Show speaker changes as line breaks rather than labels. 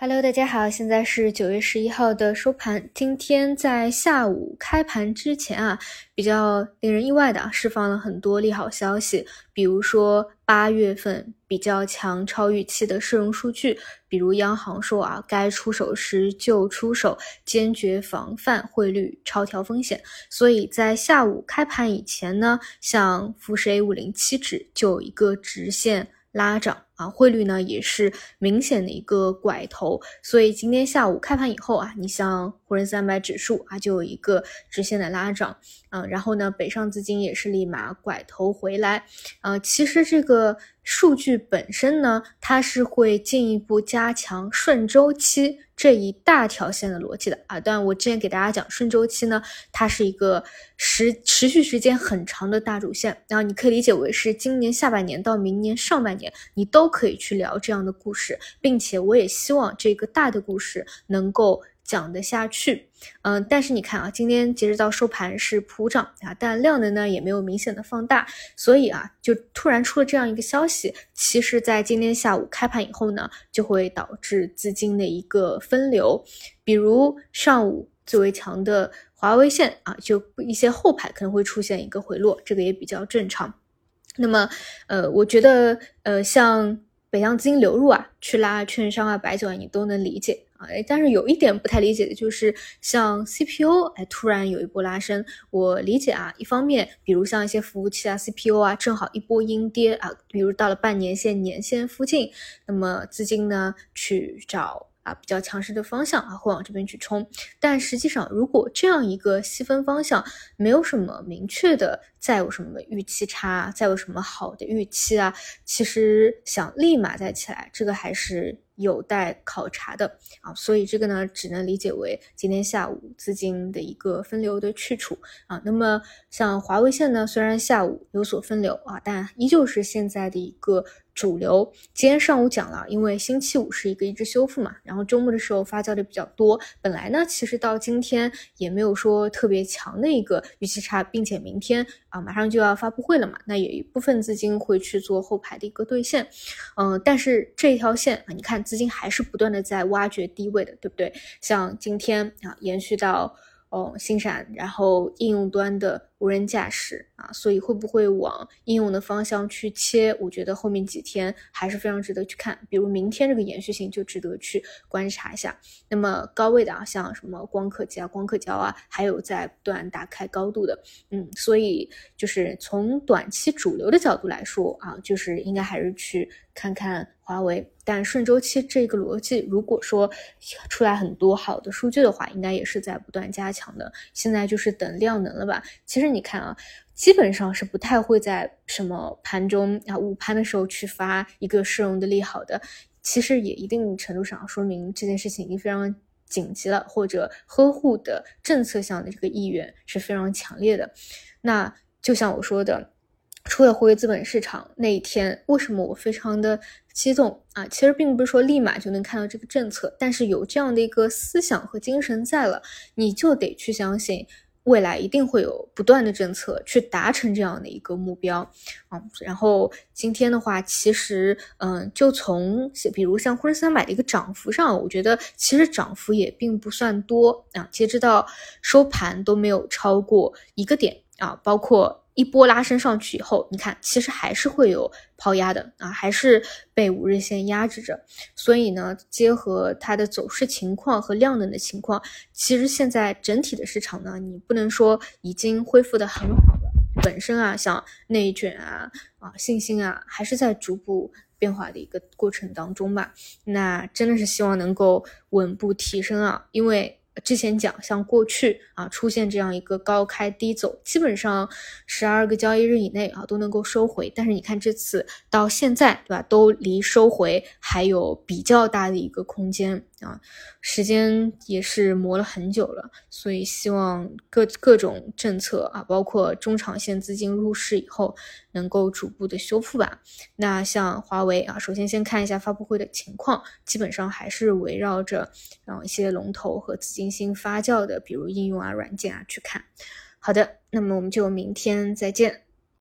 Hello，大家好，现在是九月十一号的收盘。今天在下午开盘之前啊，比较令人意外的啊释放了很多利好消息，比如说八月份比较强、超预期的社融数据，比如央行说啊，该出手时就出手，坚决防范汇率超调风险。所以在下午开盘以前呢，像富时 A 五零期指就有一个直线拉涨。啊，汇率呢也是明显的一个拐头，所以今天下午开盘以后啊，你像沪深三百指数啊就有一个直线的拉涨，嗯，然后呢北上资金也是立马拐头回来，呃，其实这个数据本身呢，它是会进一步加强顺周期这一大条线的逻辑的啊。但我之前给大家讲顺周期呢，它是一个时持续时间很长的大主线，然后你可以理解为是今年下半年到明年上半年你都。可以去聊这样的故事，并且我也希望这个大的故事能够讲得下去。嗯，但是你看啊，今天截止到收盘是普涨啊，但量能呢也没有明显的放大，所以啊，就突然出了这样一个消息，其实，在今天下午开盘以后呢，就会导致资金的一个分流，比如上午最为强的华为线啊，就一些后排可能会出现一个回落，这个也比较正常。那么，呃，我觉得，呃，像北向资金流入啊，去拉券商啊、白酒啊，你都能理解啊。但是有一点不太理解的就是，像 CPU，哎，突然有一波拉升，我理解啊。一方面，比如像一些服务器啊、CPU 啊，正好一波阴跌啊，比如到了半年线、年线附近，那么资金呢去找。啊，比较强势的方向啊，会往这边去冲。但实际上，如果这样一个细分方向没有什么明确的，再有什么预期差，再有什么好的预期啊，其实想立马再起来，这个还是。有待考察的啊，所以这个呢，只能理解为今天下午资金的一个分流的去处啊。那么像华为线呢，虽然下午有所分流啊，但依旧是现在的一个主流。今天上午讲了，因为星期五是一个一直修复嘛，然后周末的时候发酵的比较多。本来呢，其实到今天也没有说特别强的一个预期差，并且明天啊马上就要发布会了嘛，那有一部分资金会去做后排的一个兑现。嗯，但是这一条线啊，你看。资金还是不断的在挖掘低位的，对不对？像今天啊，延续到哦，新闪，然后应用端的。无人驾驶啊，所以会不会往应用的方向去切？我觉得后面几天还是非常值得去看，比如明天这个延续性就值得去观察一下。那么高位的啊，像什么光刻机啊、光刻胶啊，还有在不断打开高度的，嗯，所以就是从短期主流的角度来说啊，就是应该还是去看看华为。但顺周期这个逻辑，如果说出来很多好的数据的话，应该也是在不断加强的。现在就是等量能了吧？其实。你看啊，基本上是不太会在什么盘中啊午盘的时候去发一个市容的利好的。其实也一定程度上说明这件事情已经非常紧急了，或者呵护的政策上的这个意愿是非常强烈的。那就像我说的，出了活跃资本市场那一天，为什么我非常的激动啊？其实并不是说立马就能看到这个政策，但是有这样的一个思想和精神在了，你就得去相信。未来一定会有不断的政策去达成这样的一个目标啊。然后今天的话，其实嗯，就从比如像沪深三百的一个涨幅上，我觉得其实涨幅也并不算多啊。截止到收盘都没有超过一个点啊，包括。一波拉升上去以后，你看，其实还是会有抛压的啊，还是被五日线压制着。所以呢，结合它的走势情况和量能的情况，其实现在整体的市场呢，你不能说已经恢复的很好了。本身啊，像内卷啊啊，信心啊，还是在逐步变化的一个过程当中吧。那真的是希望能够稳步提升啊，因为。之前讲，像过去啊出现这样一个高开低走，基本上十二个交易日以内啊都能够收回。但是你看这次到现在，对吧？都离收回还有比较大的一个空间。啊，时间也是磨了很久了，所以希望各各种政策啊，包括中长线资金入市以后，能够逐步的修复吧。那像华为啊，首先先看一下发布会的情况，基本上还是围绕着啊一些龙头和资金新发酵的，比如应用啊、软件啊去看。好的，那么我们就明天再见。